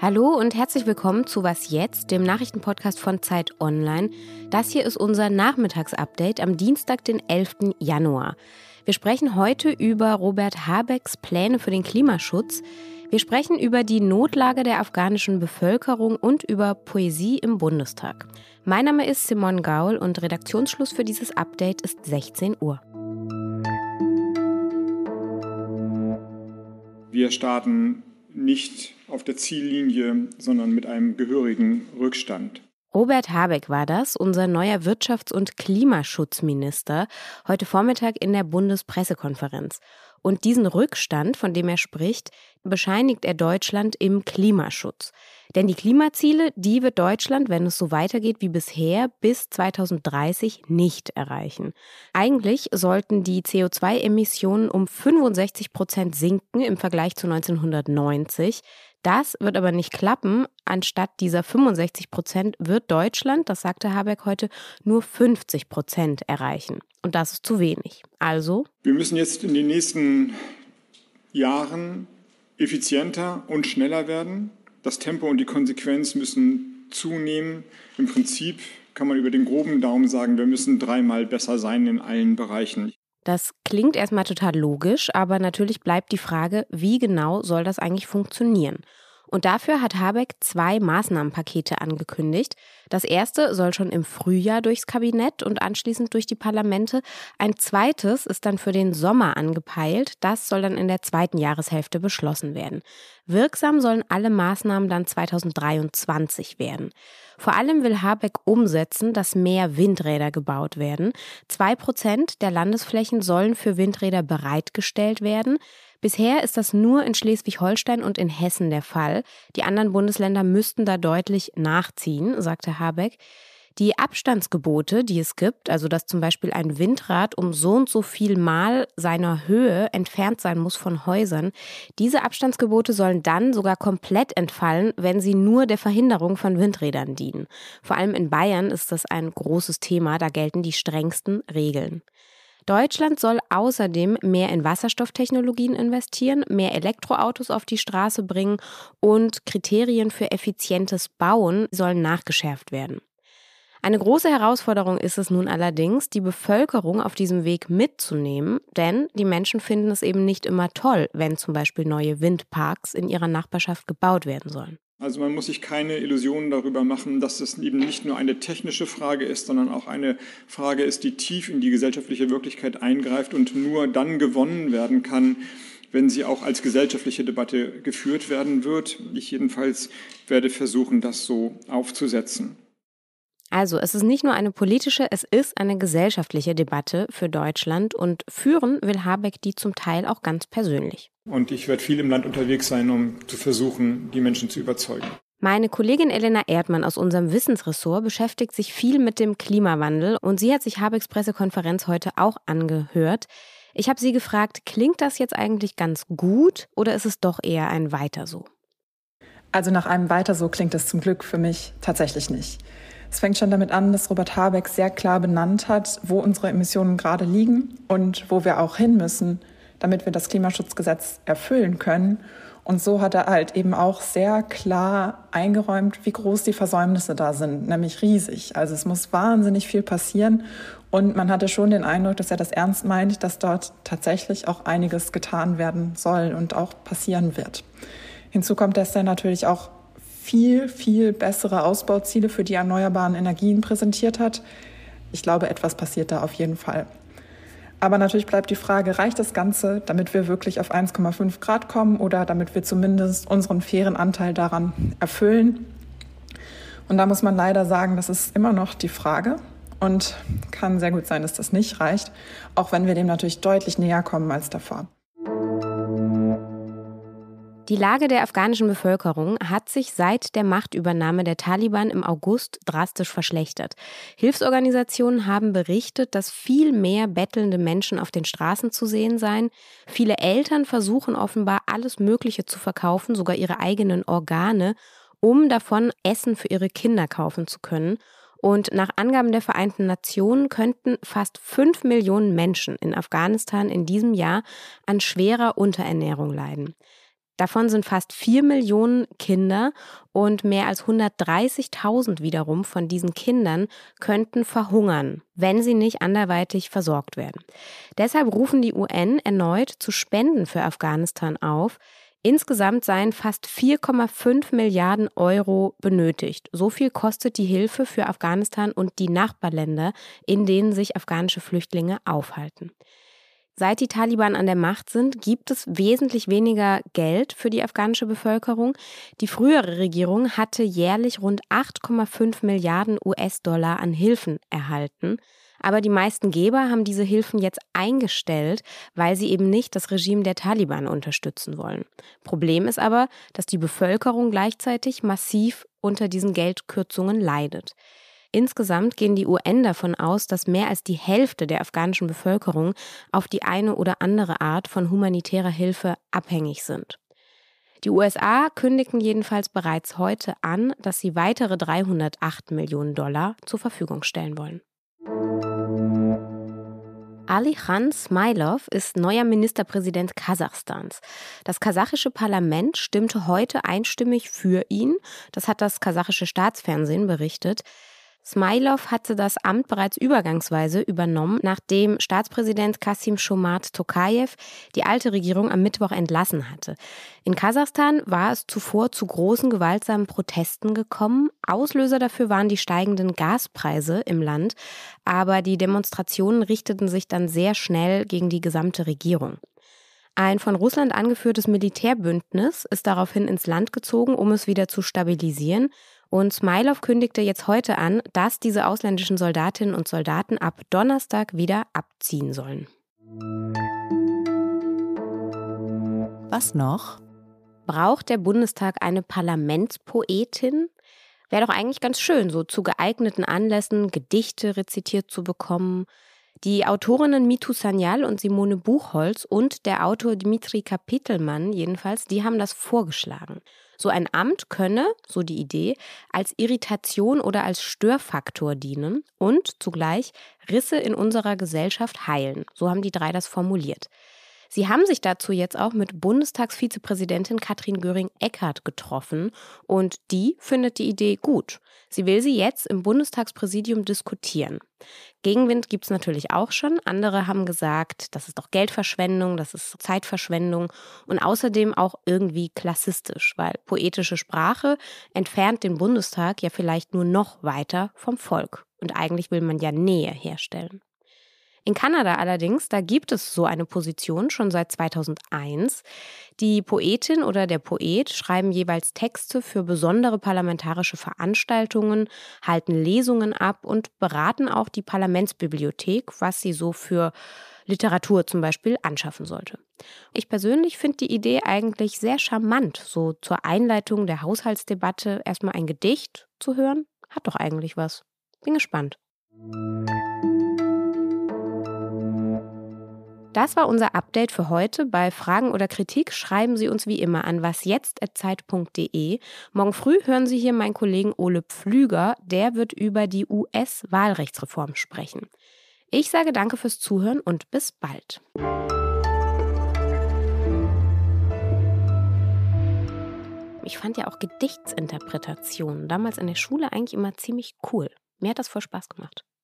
Hallo und herzlich willkommen zu Was jetzt, dem Nachrichtenpodcast von Zeit Online. Das hier ist unser Nachmittagsupdate am Dienstag, den 11. Januar. Wir sprechen heute über Robert Habecks Pläne für den Klimaschutz. Wir sprechen über die Notlage der afghanischen Bevölkerung und über Poesie im Bundestag. Mein Name ist Simon Gaul und Redaktionsschluss für dieses Update ist 16 Uhr. Wir starten nicht auf der Ziellinie, sondern mit einem gehörigen Rückstand. Robert Habeck war das, unser neuer Wirtschafts- und Klimaschutzminister, heute Vormittag in der Bundespressekonferenz. Und diesen Rückstand, von dem er spricht, bescheinigt er Deutschland im Klimaschutz. Denn die Klimaziele, die wird Deutschland, wenn es so weitergeht wie bisher, bis 2030 nicht erreichen. Eigentlich sollten die CO2-Emissionen um 65 Prozent sinken im Vergleich zu 1990. Das wird aber nicht klappen. Anstatt dieser 65 Prozent wird Deutschland, das sagte Habeck heute, nur 50 Prozent erreichen. Und das ist zu wenig. Also. Wir müssen jetzt in den nächsten Jahren effizienter und schneller werden. Das Tempo und die Konsequenz müssen zunehmen. Im Prinzip kann man über den groben Daumen sagen, wir müssen dreimal besser sein in allen Bereichen. Das klingt erstmal total logisch, aber natürlich bleibt die Frage, wie genau soll das eigentlich funktionieren? Und dafür hat Habeck zwei Maßnahmenpakete angekündigt. Das erste soll schon im Frühjahr durchs Kabinett und anschließend durch die Parlamente. Ein zweites ist dann für den Sommer angepeilt. Das soll dann in der zweiten Jahreshälfte beschlossen werden. Wirksam sollen alle Maßnahmen dann 2023 werden. Vor allem will Habeck umsetzen, dass mehr Windräder gebaut werden. Zwei Prozent der Landesflächen sollen für Windräder bereitgestellt werden. Bisher ist das nur in Schleswig-Holstein und in Hessen der Fall. Die anderen Bundesländer müssten da deutlich nachziehen, sagte Habeck. Die Abstandsgebote, die es gibt, also dass zum Beispiel ein Windrad um so und so viel Mal seiner Höhe entfernt sein muss von Häusern, diese Abstandsgebote sollen dann sogar komplett entfallen, wenn sie nur der Verhinderung von Windrädern dienen. Vor allem in Bayern ist das ein großes Thema, da gelten die strengsten Regeln. Deutschland soll außerdem mehr in Wasserstofftechnologien investieren, mehr Elektroautos auf die Straße bringen und Kriterien für effizientes Bauen sollen nachgeschärft werden. Eine große Herausforderung ist es nun allerdings, die Bevölkerung auf diesem Weg mitzunehmen, denn die Menschen finden es eben nicht immer toll, wenn zum Beispiel neue Windparks in ihrer Nachbarschaft gebaut werden sollen. Also man muss sich keine Illusionen darüber machen, dass es eben nicht nur eine technische Frage ist, sondern auch eine Frage ist, die tief in die gesellschaftliche Wirklichkeit eingreift und nur dann gewonnen werden kann, wenn sie auch als gesellschaftliche Debatte geführt werden wird. Ich jedenfalls werde versuchen, das so aufzusetzen. Also, es ist nicht nur eine politische, es ist eine gesellschaftliche Debatte für Deutschland und führen will Habeck die zum Teil auch ganz persönlich. Und ich werde viel im Land unterwegs sein, um zu versuchen, die Menschen zu überzeugen. Meine Kollegin Elena Erdmann aus unserem Wissensressort beschäftigt sich viel mit dem Klimawandel und sie hat sich Habecks Pressekonferenz heute auch angehört. Ich habe sie gefragt, klingt das jetzt eigentlich ganz gut oder ist es doch eher ein Weiter so? Also nach einem Weiter so klingt es zum Glück für mich tatsächlich nicht. Es fängt schon damit an, dass Robert Habeck sehr klar benannt hat, wo unsere Emissionen gerade liegen und wo wir auch hin müssen, damit wir das Klimaschutzgesetz erfüllen können. Und so hat er halt eben auch sehr klar eingeräumt, wie groß die Versäumnisse da sind, nämlich riesig. Also es muss wahnsinnig viel passieren. Und man hatte schon den Eindruck, dass er das ernst meint, dass dort tatsächlich auch einiges getan werden soll und auch passieren wird. Hinzu kommt, dass er natürlich auch viel, viel bessere Ausbauziele für die erneuerbaren Energien präsentiert hat. Ich glaube, etwas passiert da auf jeden Fall. Aber natürlich bleibt die Frage, reicht das Ganze, damit wir wirklich auf 1,5 Grad kommen oder damit wir zumindest unseren fairen Anteil daran erfüllen? Und da muss man leider sagen, das ist immer noch die Frage und kann sehr gut sein, dass das nicht reicht, auch wenn wir dem natürlich deutlich näher kommen als davor. Die Lage der afghanischen Bevölkerung hat sich seit der Machtübernahme der Taliban im August drastisch verschlechtert. Hilfsorganisationen haben berichtet, dass viel mehr bettelnde Menschen auf den Straßen zu sehen seien. Viele Eltern versuchen offenbar alles Mögliche zu verkaufen, sogar ihre eigenen Organe, um davon Essen für ihre Kinder kaufen zu können. Und nach Angaben der Vereinten Nationen könnten fast fünf Millionen Menschen in Afghanistan in diesem Jahr an schwerer Unterernährung leiden. Davon sind fast vier Millionen Kinder und mehr als 130.000 wiederum von diesen Kindern könnten verhungern, wenn sie nicht anderweitig versorgt werden. Deshalb rufen die UN erneut zu Spenden für Afghanistan auf, Insgesamt seien fast 4,5 Milliarden Euro benötigt. So viel kostet die Hilfe für Afghanistan und die Nachbarländer, in denen sich afghanische Flüchtlinge aufhalten. Seit die Taliban an der Macht sind, gibt es wesentlich weniger Geld für die afghanische Bevölkerung. Die frühere Regierung hatte jährlich rund 8,5 Milliarden US-Dollar an Hilfen erhalten. Aber die meisten Geber haben diese Hilfen jetzt eingestellt, weil sie eben nicht das Regime der Taliban unterstützen wollen. Problem ist aber, dass die Bevölkerung gleichzeitig massiv unter diesen Geldkürzungen leidet. Insgesamt gehen die UN davon aus, dass mehr als die Hälfte der afghanischen Bevölkerung auf die eine oder andere Art von humanitärer Hilfe abhängig sind. Die USA kündigten jedenfalls bereits heute an, dass sie weitere 308 Millionen Dollar zur Verfügung stellen wollen. Ali Khan Smilov ist neuer Ministerpräsident Kasachstans. Das kasachische Parlament stimmte heute einstimmig für ihn. Das hat das kasachische Staatsfernsehen berichtet. Smilov hatte das Amt bereits übergangsweise übernommen, nachdem Staatspräsident Kasim Shomat Tokayev die alte Regierung am Mittwoch entlassen hatte. In Kasachstan war es zuvor zu großen gewaltsamen Protesten gekommen. Auslöser dafür waren die steigenden Gaspreise im Land, aber die Demonstrationen richteten sich dann sehr schnell gegen die gesamte Regierung. Ein von Russland angeführtes Militärbündnis ist daraufhin ins Land gezogen, um es wieder zu stabilisieren. Und Smilov kündigte jetzt heute an, dass diese ausländischen Soldatinnen und Soldaten ab Donnerstag wieder abziehen sollen. Was noch? Braucht der Bundestag eine Parlamentspoetin? Wäre doch eigentlich ganz schön, so zu geeigneten Anlässen Gedichte rezitiert zu bekommen. Die Autorinnen Mitu Sanyal und Simone Buchholz und der Autor Dmitri Kapitelmann jedenfalls, die haben das vorgeschlagen. So ein Amt könne, so die Idee, als Irritation oder als Störfaktor dienen und zugleich Risse in unserer Gesellschaft heilen. So haben die drei das formuliert. Sie haben sich dazu jetzt auch mit Bundestagsvizepräsidentin Katrin Göring-Eckardt getroffen und die findet die Idee gut. Sie will sie jetzt im Bundestagspräsidium diskutieren. Gegenwind gibt es natürlich auch schon. Andere haben gesagt, das ist doch Geldverschwendung, das ist Zeitverschwendung und außerdem auch irgendwie klassistisch, weil poetische Sprache entfernt den Bundestag ja vielleicht nur noch weiter vom Volk. Und eigentlich will man ja Nähe herstellen. In Kanada allerdings, da gibt es so eine Position schon seit 2001. Die Poetin oder der Poet schreiben jeweils Texte für besondere parlamentarische Veranstaltungen, halten Lesungen ab und beraten auch die Parlamentsbibliothek, was sie so für Literatur zum Beispiel anschaffen sollte. Ich persönlich finde die Idee eigentlich sehr charmant, so zur Einleitung der Haushaltsdebatte erstmal ein Gedicht zu hören. Hat doch eigentlich was. Bin gespannt. Das war unser Update für heute. Bei Fragen oder Kritik schreiben Sie uns wie immer an wasjetzt.zeit.de. Morgen früh hören Sie hier meinen Kollegen Ole Pflüger. Der wird über die US-Wahlrechtsreform sprechen. Ich sage danke fürs Zuhören und bis bald. Ich fand ja auch Gedichtsinterpretationen damals in der Schule eigentlich immer ziemlich cool. Mir hat das voll Spaß gemacht.